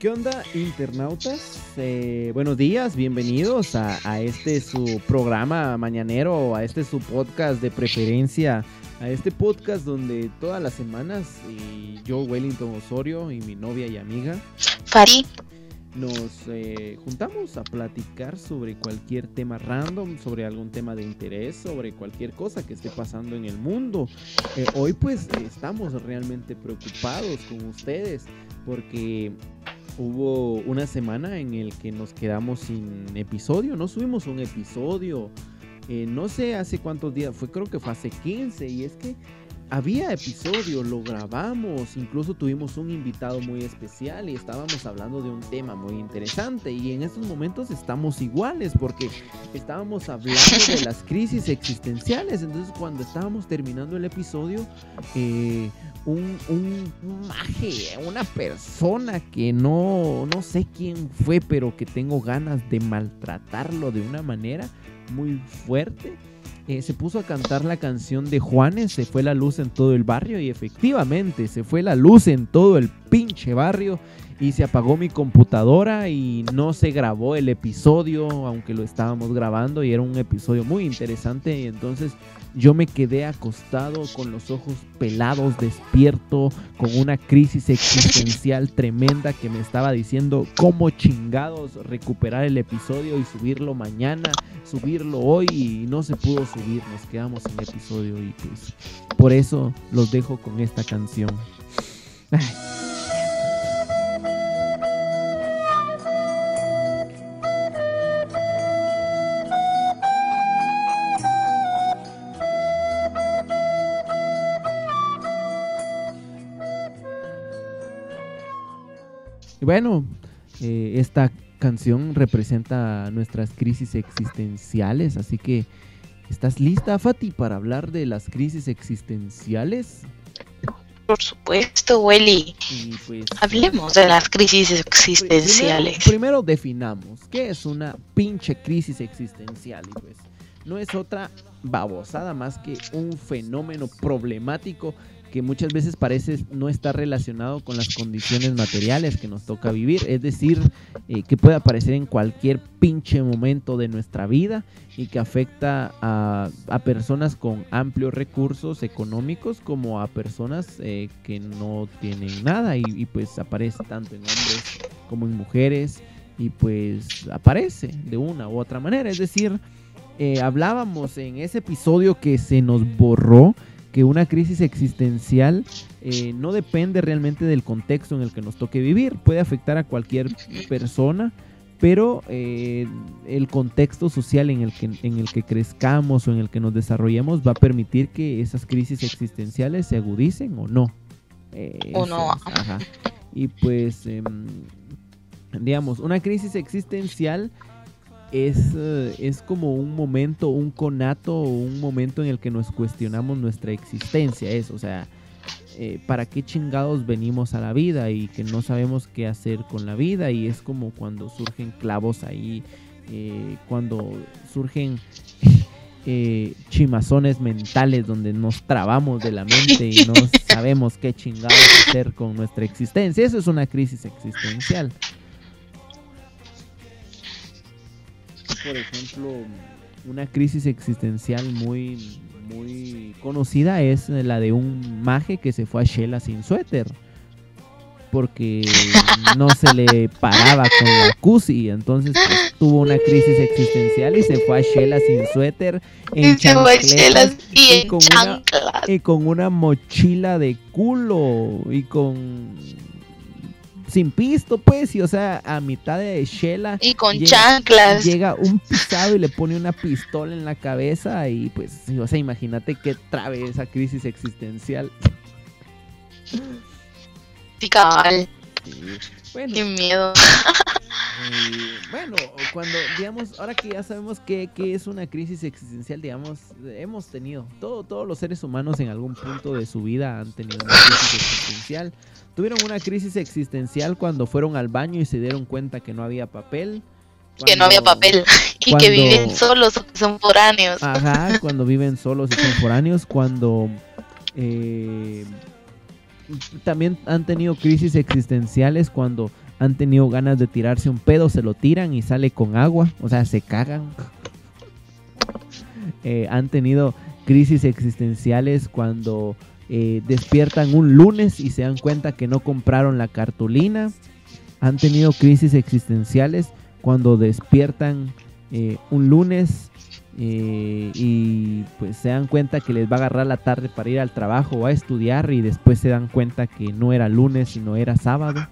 ¿Qué onda, internautas? Eh, buenos días, bienvenidos a, este su programa mañanero, a este su podcast de preferencia, a este podcast donde todas las semanas yo, Wellington Osorio y mi novia y amiga, Fari, nos eh, juntamos a platicar sobre cualquier tema random, sobre algún tema de interés, sobre cualquier cosa que esté pasando en el mundo. Eh, hoy pues estamos realmente preocupados con ustedes porque hubo una semana en el que nos quedamos sin episodio, no subimos un episodio. Eh, no sé hace cuántos días, fue creo que fue hace 15 y es que había episodio, lo grabamos, incluso tuvimos un invitado muy especial y estábamos hablando de un tema muy interesante y en estos momentos estamos iguales porque estábamos hablando de las crisis existenciales, entonces cuando estábamos terminando el episodio, eh, un, maje, una persona que no, no sé quién fue, pero que tengo ganas de maltratarlo de una manera muy fuerte eh, se puso a cantar la canción de Juanes, se fue la luz en todo el barrio y efectivamente se fue la luz en todo el pinche barrio y se apagó mi computadora y no se grabó el episodio, aunque lo estábamos grabando y era un episodio muy interesante. Y entonces yo me quedé acostado con los ojos pelados, despierto, con una crisis existencial tremenda que me estaba diciendo cómo chingados recuperar el episodio y subirlo mañana, subirlo hoy y no se pudo subir, nos quedamos sin episodio y pues por eso los dejo con esta canción. Y bueno, eh, esta canción representa nuestras crisis existenciales, así que ¿estás lista, Fati, para hablar de las crisis existenciales? Por supuesto, Welly. Pues, Hablemos de las crisis existenciales. Primero, definamos qué es una pinche crisis existencial. Y pues no es otra babosada más que un fenómeno problemático que muchas veces parece no estar relacionado con las condiciones materiales que nos toca vivir, es decir, eh, que puede aparecer en cualquier pinche momento de nuestra vida y que afecta a, personas con amplios recursos económicos como a personas eh, que no tienen nada y, pues aparece tanto en hombres como en mujeres y pues aparece de una u otra manera, es decir, eh, hablábamos en ese episodio que se nos borró que una crisis existencial eh, no depende realmente del contexto en el que nos toque vivir, puede afectar a cualquier persona, pero eh, el contexto social en el, que, en el que crezcamos o en el que nos desarrollemos va a permitir que esas crisis existenciales se agudicen o no. Eh, o no. Y pues, em, digamos, una crisis existencial es, eh, es como un momento, un conato un momento en el que nos cuestionamos nuestra existencia. Es, o sea, eh, ¿para qué chingados venimos a la vida y que no sabemos qué hacer con la vida? Y es como cuando surgen clavos ahí, eh, cuando surgen chimazones mentales donde nos trabamos de la mente y no sabemos qué chingados hacer con nuestra existencia. Eso es una crisis existencial. Por ejemplo, una crisis existencial muy, muy conocida es la de un maje que se fue a Shela sin suéter. Porque no se le paraba con la cusi. Entonces pues, tuvo una crisis existencial y se fue a Shela sin suéter. En y, con una, y con una mochila de culo. Y con sin pisto, pues, y o sea, a mitad de Shela. Y con chanclas. Llega un pisado y le pone una pistola en la cabeza y pues, o sea, imagínate qué trabe esa crisis existencial. Sí, cabal. Qué miedo. bueno, cuando, digamos, ahora que ya sabemos qué, es una crisis existencial, digamos, hemos tenido, todo, todos los seres humanos en algún punto de su vida han tenido una crisis existencial. Tuvieron una crisis existencial cuando fueron al baño y se dieron cuenta que no había papel. que no había papel y que viven solos o que son foráneos. Ajá, cuando viven solos y son foráneos, cuando eh, también han tenido crisis existenciales cuando han tenido ganas de tirarse un pedo, se lo tiran y sale con agua, o sea, se cagan. Eh, han tenido crisis existenciales cuando eh, despiertan un lunes y se dan cuenta que no compraron la cartulina. Han tenido crisis existenciales cuando despiertan eh, un lunes y pues se dan cuenta que les va a agarrar la tarde para ir al trabajo o a estudiar y después se dan cuenta que no era lunes sino era sábado.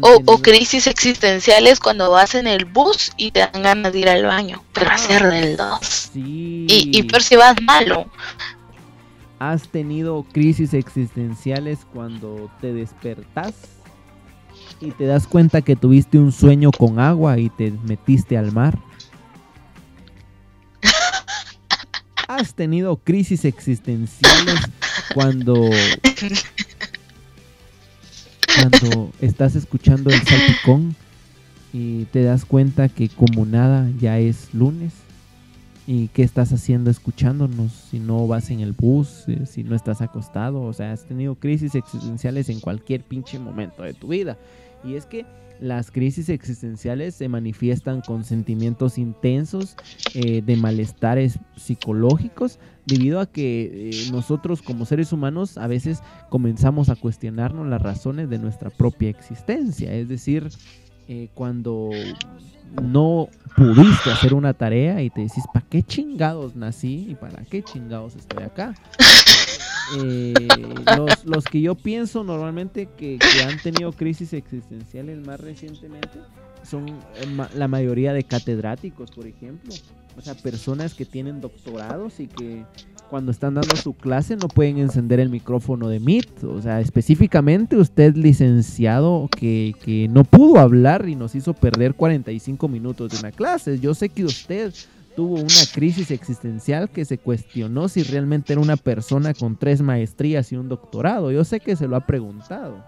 O, crisis existenciales cuando vas en el bus y te dan ganas de ir al baño, pero hacer del 2. Y, y por si vas malo. ¿Has tenido crisis existenciales cuando te despertás y te das cuenta que tuviste un sueño con agua y te metiste al mar? ¿Has tenido crisis existenciales cuando cuando estás escuchando el salpicón y te das cuenta que como nada ya es lunes y qué estás haciendo escuchándonos si no vas en el bus, eh, si no estás acostado, o sea, has tenido crisis existenciales en cualquier pinche momento de tu vida. Y es que las crisis existenciales se manifiestan con sentimientos intensos eh, de malestares psicológicos debido a que eh, nosotros como seres humanos a veces comenzamos a cuestionarnos las razones de nuestra propia existencia. Es decir, eh, cuando no pudiste hacer una tarea y te decís, ¿para qué chingados nací y para qué chingados estoy acá? Eh, los, que yo pienso normalmente que, han tenido crisis existenciales más recientemente son eh, la mayoría de catedráticos, por ejemplo. O sea, personas que tienen doctorados y que cuando están dando su clase no pueden encender el micrófono de Meet. O sea, específicamente usted licenciado que, que no pudo hablar y nos hizo perder 45 minutos de una clase. Yo sé que usted tuvo una crisis existencial que se cuestionó si realmente era una persona con tres maestrías y un doctorado. Yo sé que se lo ha preguntado.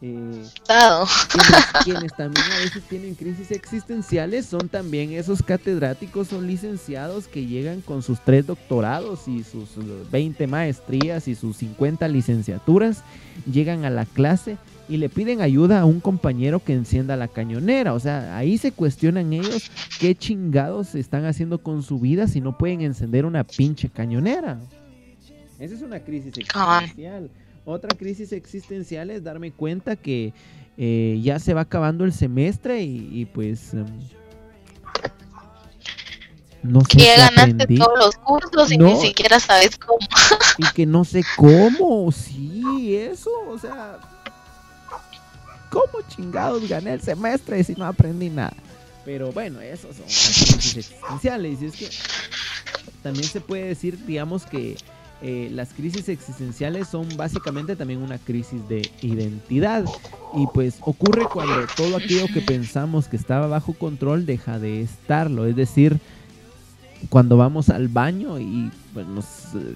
Eh, quienes, también a veces tienen crisis existenciales son también esos catedráticos o licenciados que llegan con sus tres doctorados y sus 20 maestrías y sus 50 licenciaturas, llegan a la clase y le piden ayuda a un compañero que encienda la cañonera. O sea, ahí se cuestionan ellos qué chingados están haciendo con su vida si no pueden encender una pinche cañonera. Esa es una crisis existencial. Otra crisis existencial es darme cuenta que eh, ya se va acabando el semestre y, pues... Em, no sé que ganaste todos los cursos y ni siquiera sabes cómo. y que no sé cómo, sí, eso, o sea, ¿Cómo chingados gané el semestre si no aprendí nada? Pero bueno, esos son crisis existenciales. Y es que también se puede decir, digamos, que eh, las crisis existenciales son básicamente también una crisis de identidad. Y pues ocurre cuando todo aquello que pensamos que estaba bajo control deja de estarlo. Es decir, cuando vamos al baño y pues, nos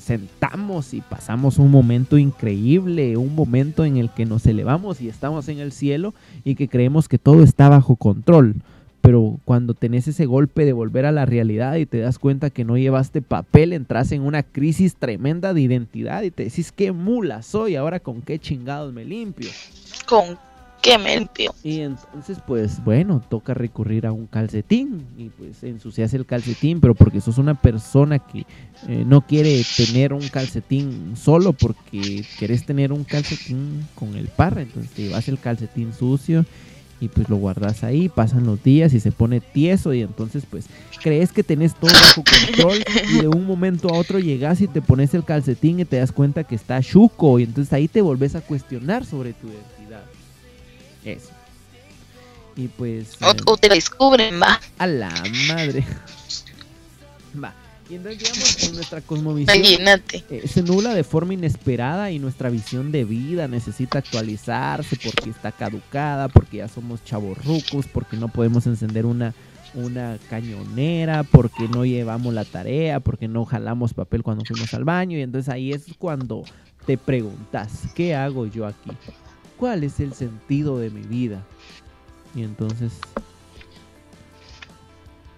sentamos y pasamos un momento increíble, un momento en el que nos elevamos y estamos en el cielo y que creemos que todo está bajo control. Pero cuando tenés ese golpe de volver a la realidad y te das cuenta que no llevaste papel, entras en una crisis tremenda de identidad y te decís qué mula soy, ahora con qué chingados me limpio. Con que me limpio. Y entonces, pues bueno, toca recurrir a un calcetín y pues ensucias el calcetín, pero porque sos una persona que eh, no quiere tener un calcetín solo porque querés tener un calcetín con el par, entonces te llevas el calcetín sucio y pues lo guardas ahí, pasan los días y se pone tieso y entonces pues crees que tenés todo bajo control y de un momento a otro llegas y te pones el calcetín y te das cuenta que está chuco y entonces ahí te volvés a cuestionar sobre tu eso. Y pues. O, te lo descubren, va. A la madre. va. Y entonces, digamos, en nuestra cosmovisión eh, se nula de forma inesperada y nuestra visión de vida necesita actualizarse porque está caducada, porque ya somos chavorrucos, porque no podemos encender una, una cañonera, porque no llevamos la tarea, porque no jalamos papel cuando fuimos al baño. Y entonces ahí es cuando te preguntas, ¿qué hago yo aquí? ¿Cuál es el sentido de mi vida? Y entonces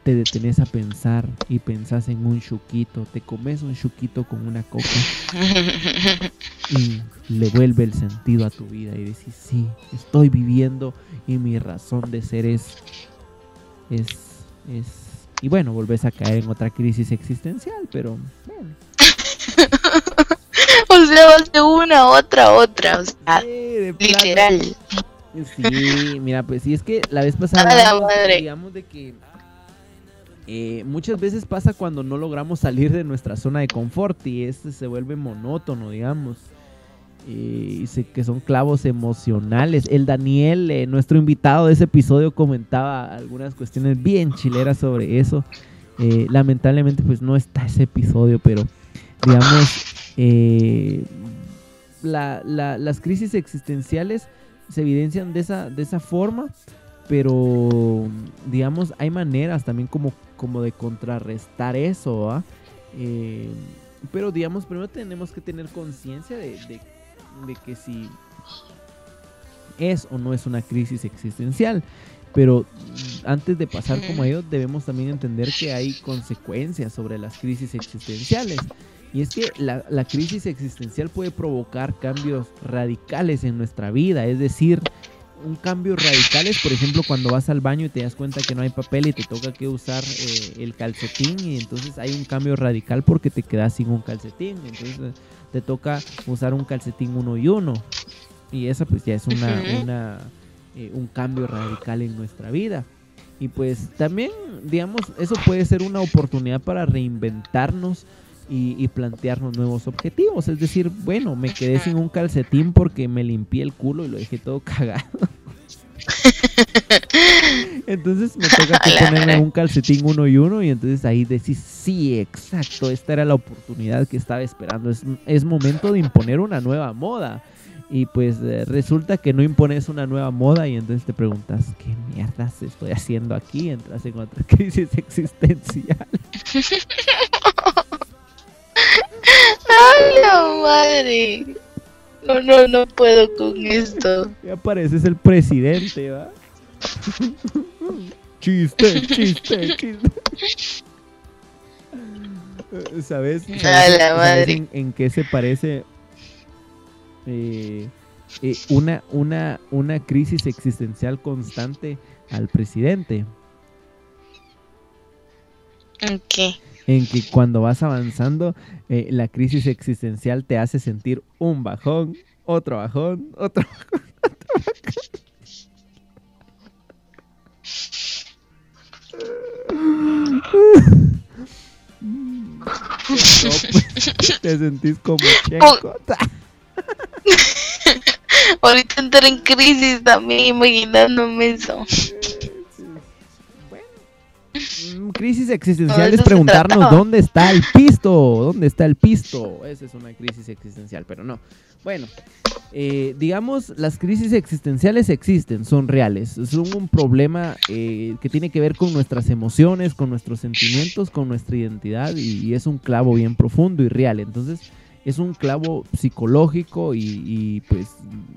te detenés a pensar y pensás en un chuquito, te comes un chuquito con una coca y le vuelve el sentido a tu vida y decís, sí, estoy viviendo y mi razón de ser es, es, es, y bueno, volvés a caer en otra crisis existencial, pero bueno. o sea, vas de una, otra, otra, o sea, literal. Sí, mira, pues sí, es que la vez pasada, digamos de que eh, muchas veces pasa cuando no logramos salir de nuestra zona de confort y este se vuelve monótono, digamos. Y dice que son clavos emocionales. El Daniel, eh, nuestro invitado de ese episodio, comentaba algunas cuestiones bien chileras sobre eso. Eh, lamentablemente, pues no está ese episodio, pero digamos, las crisis existenciales se evidencian de esa, de esa forma pero digamos hay maneras también como, como de contrarrestar eso eh, pero digamos primero tenemos que tener conciencia de, que si es o no es una crisis existencial. Pero antes de pasar como a ello debemos también entender que hay consecuencias sobre las crisis existenciales. Y es que la, la crisis existencial puede provocar cambios radicales en nuestra vida es decir un cambio radical es, por ejemplo, cuando vas al baño y te das cuenta que no hay papel y te toca que usar eh, el calcetín y entonces hay un cambio radical porque te quedas sin un calcetín. Entonces te toca usar un calcetín uno y uno. Y eso pues ya es una, una eh, un cambio radical en nuestra vida. Y pues también, digamos, eso puede ser una oportunidad para reinventarnos y, y, plantearnos nuevos objetivos. Es decir, bueno, me quedé sin un calcetín porque me limpié el culo y lo dejé todo cagado. entonces me toca que ponerme un calcetín uno y uno y entonces ahí decís, sí, exacto, esta era la oportunidad que estaba esperando. Es, es momento de imponer una nueva moda. Y pues eh, resulta que no impones una nueva moda y entonces te preguntas, ¿qué mierdas estoy haciendo aquí? Entras en otra crisis existencial. ¡Ay, la madre! No, no, no puedo con esto. Ya pareces el presidente, ¿va? chiste, chiste, chiste. ¿Sabes? ¿sabes, En, qué se parece eh, eh, una, una, una crisis existencial constante al presidente? ¿En qué? En que cuando vas avanzando, eh, la crisis existencial te hace sentir un bajón, otro bajón, otro bajón, otro bajón. te sentís como checo. Ahorita entré en crisis también imaginándome eso. Crisis existencial es preguntarnos dónde está el pisto, dónde está el pisto. Esa es una crisis existencial, pero no. Bueno, eh, digamos, las crisis existenciales existen, son reales, son un problema eh, que tiene que ver con nuestras emociones, con nuestros sentimientos, con nuestra identidad y, es un clavo bien profundo y real. Entonces, es un clavo psicológico y, pues,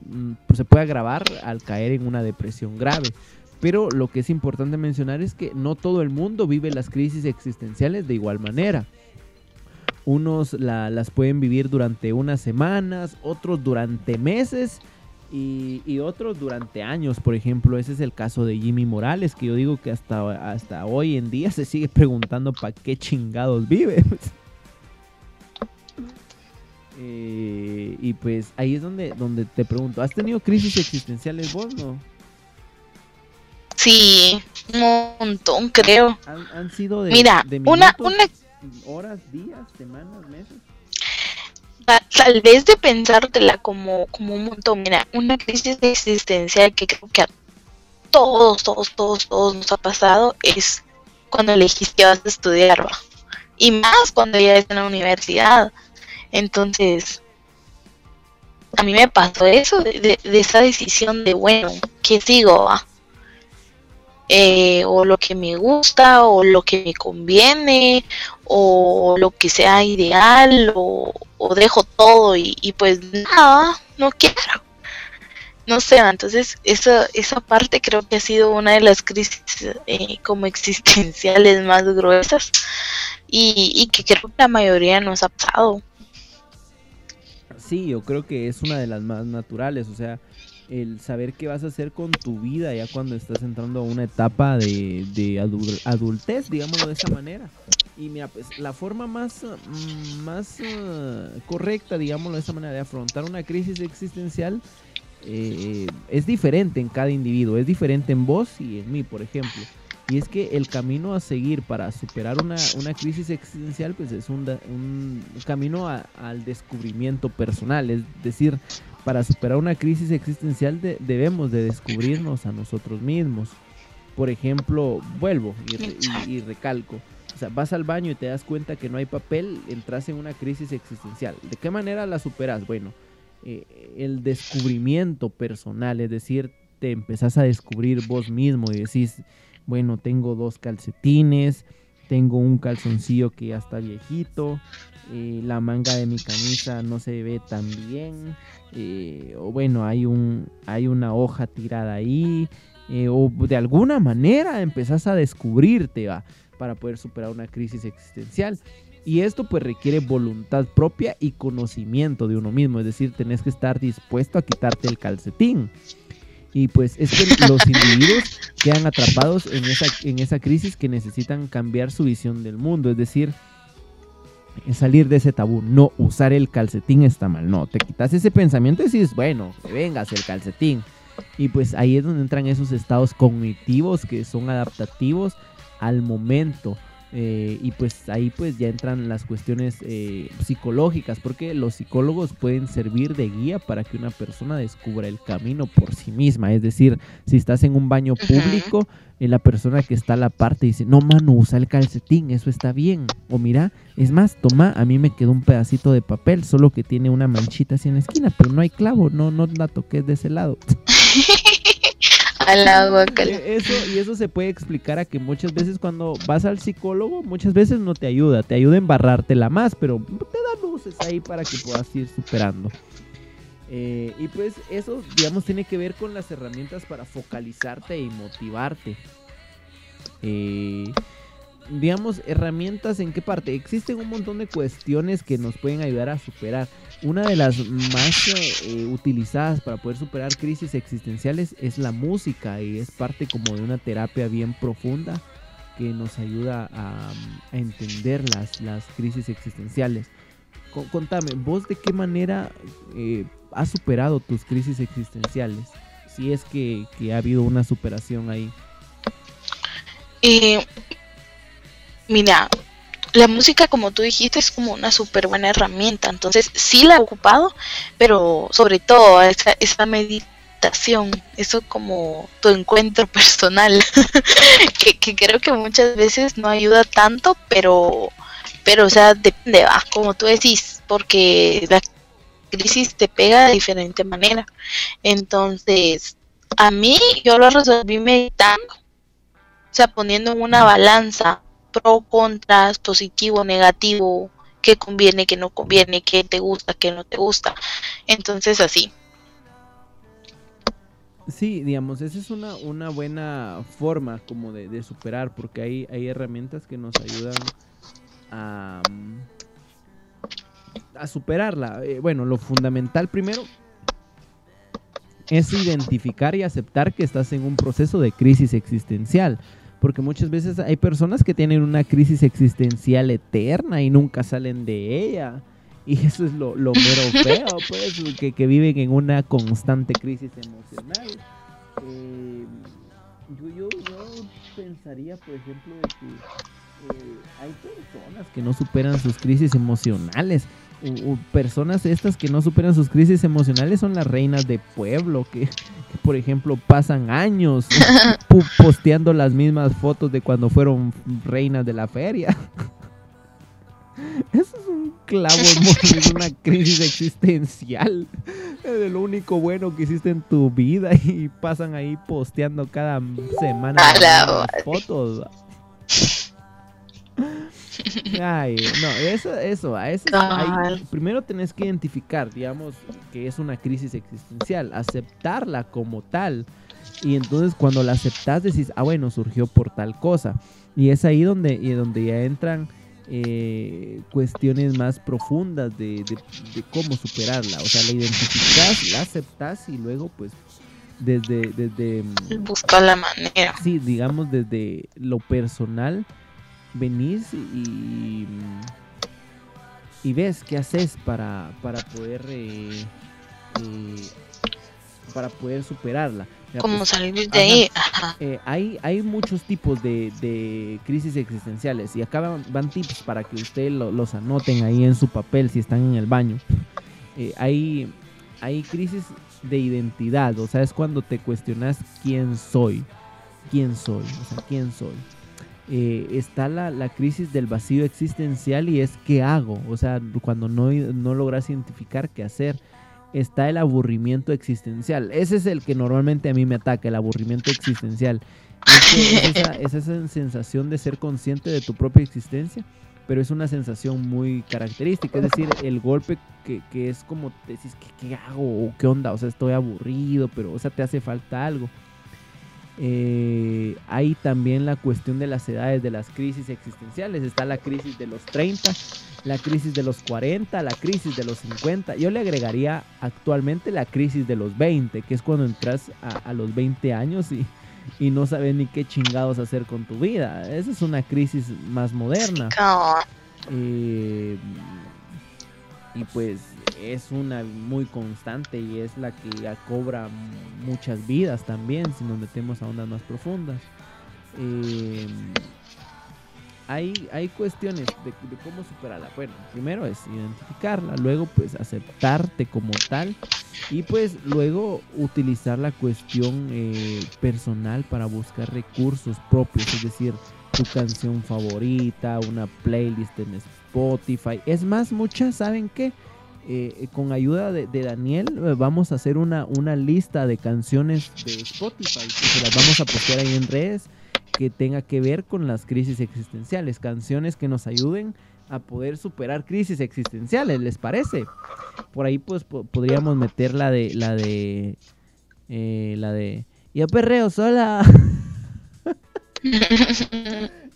mm, pues se puede agravar al caer en una depresión grave. Pero lo que es importante mencionar es que no todo el mundo vive las crisis existenciales de igual manera. Unos las pueden vivir durante unas semanas, otros durante meses y, otros durante años. Por ejemplo, ese es el caso de Jimmy Morales, que yo digo que hasta, hasta hoy en día se sigue preguntando para qué chingados vive. Eh, y pues ahí es donde, donde te pregunto, ¿has tenido crisis existenciales vos, no? Sí, un montón, creo. Han, sido de, Mira, una, una... horas, días, semanas, meses. Tal vez de pensártela como, como un montón. Mira, una crisis existencial que creo que a todos, todos, todos, todos nos ha pasado es cuando elegiste vas a estudiar, ¿va? y más cuando ya estás en la universidad. Entonces, a mí me pasó eso de, de, esa decisión de, bueno, ¿qué sigo? Va? Eh, o lo que me gusta o lo que me conviene o lo que sea ideal o, dejo todo y, pues nada, no quiero. no sé, entonces esa, esa parte creo que ha sido una de las crisis eh, como existenciales más gruesas y, y que creo que la mayoría nos ha pasado. Sí, yo creo que es una de las más naturales, o sea, el saber qué vas a hacer con tu vida ya cuando estás entrando a una etapa de, de adultez, digámoslo de esa manera. Y mira, pues la forma más, mm, más uh, correcta, digámoslo de esa manera, de afrontar una crisis existencial eh, es diferente en cada individuo, es diferente en vos y en mí, por ejemplo. Y es que el camino a seguir para superar una, una crisis existencial, pues es un, un camino al descubrimiento personal. Es decir, para superar una crisis existencial debemos de descubrirnos a nosotros mismos. Por ejemplo, vuelvo y, recalco. O sea, vas al baño y te das cuenta que no hay papel, entras en una crisis existencial. ¿De qué manera la superas? Bueno, eh, el descubrimiento personal, es decir, te empezás a descubrir vos mismo y decís, bueno, tengo dos calcetines, tengo un calzoncillo que ya está viejito, eh, la manga de mi camisa no se ve tan bien, eh, o bueno, hay, un, hay una hoja tirada ahí, eh, o de alguna manera empezás a descubrirte ¿va? para poder superar una crisis existencial. Y esto pues requiere voluntad propia y conocimiento de uno mismo, es decir, tenés que estar dispuesto a quitarte el calcetín. Y pues es que los individuos quedan atrapados en esa, en esa crisis que necesitan cambiar su visión del mundo, es decir, salir de ese tabú. No, usar el calcetín está mal. No, te quitas ese pensamiento y dices, bueno, que vengas el calcetín. Y pues ahí es donde entran esos estados cognitivos que son adaptativos al momento. Eh, y pues ahí pues ya entran las cuestiones eh, psicológicas, porque los psicólogos pueden servir de guía para que una persona descubra el camino por sí misma. Es decir, si estás en un baño público, eh, la persona que está a la parte dice, no mano, usa el calcetín, eso está bien. O mira, es más, toma, a mí me quedó un pedacito de papel, solo que tiene una manchita así en la esquina, pero no hay clavo, no, no la toques de ese lado. Eh, eso, y eso se puede explicar a que muchas veces cuando vas al psicólogo, muchas veces no te ayuda, te ayuda a embarrártela más, pero te da luces ahí para que puedas ir superando. Eh, y pues eso, digamos, tiene que ver con las herramientas para focalizarte y motivarte. Eh, digamos, herramientas en qué parte. Existen un montón de cuestiones que nos pueden ayudar a superar. Una de las más eh, utilizadas para poder superar crisis existenciales es la música y es parte como de una terapia bien profunda que nos ayuda a, entender las, las, crisis existenciales. contame, ¿vos de qué manera eh, has superado tus crisis existenciales? Si es que, que ha habido una superación ahí. Eh, mira, la música, como tú dijiste, es como una súper buena herramienta. Entonces, sí la he ocupado, pero sobre todo esa, esa meditación, eso como tu encuentro personal, que, creo que muchas veces no ayuda tanto, pero, pero o sea, depende, va, como tú decís, porque la crisis te pega de diferente manera. Entonces, a mí yo lo resolví meditando, o sea, poniendo en una balanza pro, contras, positivo, negativo, qué conviene, qué no conviene, qué te gusta, qué no te gusta. Entonces así. Sí, digamos, esa es una, una buena forma como de, superar, porque hay, hay herramientas que nos ayudan a, a superarla. Eh, bueno, lo fundamental primero es identificar y aceptar que estás en un proceso de crisis existencial porque muchas veces hay personas que tienen una crisis existencial eterna y nunca salen de ella. Y eso es lo, lo mero feo, pues, que, que, viven en una constante crisis emocional. Eh, yo, yo, pensaría, por ejemplo, de que eh, hay personas que no superan sus crisis emocionales personas estas que no superan sus crisis emocionales son las reinas de pueblo, que, por ejemplo pasan años posteando las mismas fotos de cuando fueron reinas de la feria. Eso es un clavo es una crisis existencial. Es lo único bueno que hiciste en tu vida y pasan ahí posteando cada semana las fotos. Ay, no, eso, eso, a eso hay, primero tenés que identificar, digamos, que es una crisis existencial, aceptarla como tal. Y entonces cuando la aceptas decís, ah, bueno, surgió por tal cosa. Y es ahí donde, y donde ya entran eh, cuestiones más profundas de, de, cómo superarla. O sea, la identificás, la aceptas y luego pues desde... desde mm, Buscar la manera. Sí, digamos desde lo personal, venís y, y ves qué haces para, para poder... Eh, eh, para poder superarla. ¿Cómo pues, salir de ahí? Eh, hay, hay muchos tipos de, de, crisis existenciales y acá van, tips para que ustedes los anoten ahí en su papel si están en el baño. hay, hay crisis de identidad, o sea, es cuando te cuestionas quién soy, quién soy, o sea, quién soy. Eh, está la, la, crisis del vacío existencial y es qué hago, o sea, cuando no, no logras identificar qué hacer. Está el aburrimiento existencial. Ese es el que normalmente a mí me ataca, el aburrimiento existencial. Es, esa, es esa sensación de ser consciente de tu propia existencia pero es una sensación muy característica, es decir, el golpe que, que es como decís, ¿qué, ¿qué, hago? ¿O qué onda? O sea, estoy aburrido, pero, o sea, te hace falta algo. Eh, hay también la cuestión de las edades, de las crisis existenciales. Está la crisis de los 30, la crisis de los 40, la crisis de los 50. Yo le agregaría actualmente la crisis de los 20, que es cuando entras a, a los 20 años y y no sabes ni qué chingados hacer con tu vida. Esa es una crisis más moderna. Eh, y pues es una muy constante y es la que cobra muchas vidas también si nos metemos a ondas más profundas. Eh, hay, hay cuestiones de, cómo superarla. Bueno, primero es identificarla, luego pues aceptarte como tal y pues luego utilizar la cuestión eh, personal para buscar recursos propios, es decir, tu canción favorita, una playlist en Spotify. Es más, muchas saben que eh, con ayuda de, Daniel eh, vamos a hacer una, una lista de canciones de Spotify que se las vamos a postear ahí en redes que tenga que ver con las crisis existenciales, canciones que nos ayuden a poder superar crisis existenciales, ¿les parece? Por ahí pues podríamos meter la de la de eh, la de yo perreo sola.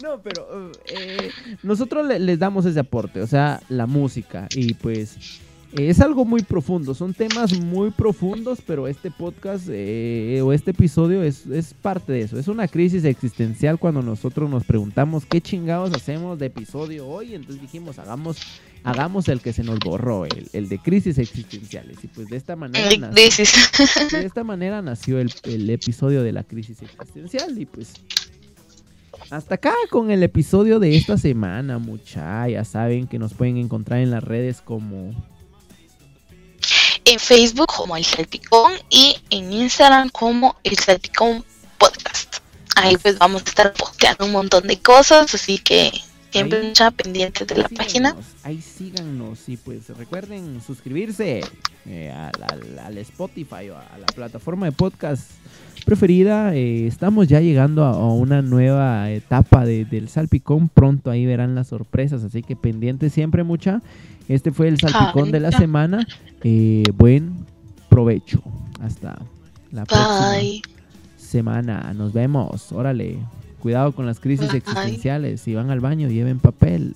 no, pero eh, nosotros les damos ese aporte, o sea, la música y pues es algo muy profundo, son temas muy profundos, pero este podcast eh, o este episodio es, parte de eso. Es una crisis existencial cuando nosotros nos preguntamos qué chingados hacemos de episodio hoy. Entonces dijimos, hagamos, hagamos el que se nos borró, el, de crisis existenciales. Y pues de esta manera nació, de esta manera nació el, el episodio de la crisis existencial. Y pues hasta acá con el episodio de esta semana, mucha. Ya saben que nos pueden encontrar en las redes como en Facebook como El Salpicón y en Instagram como El Salpicón Podcast. Ahí pues vamos a estar posteando un montón de cosas, así que siempre mucha pendiente de la página. Ahí síganos y pues recuerden suscribirse eh, al, Spotify o a la plataforma de podcast preferida. Eh, estamos ya llegando a, una nueva etapa del salpicón. Pronto ahí verán las sorpresas, así que pendiente siempre mucha. Este fue el salpicón de la semana. Eh, buen provecho. Hasta la próxima semana. Nos vemos. Órale. Cuidado con las crisis existenciales. Si van al baño, lleven papel.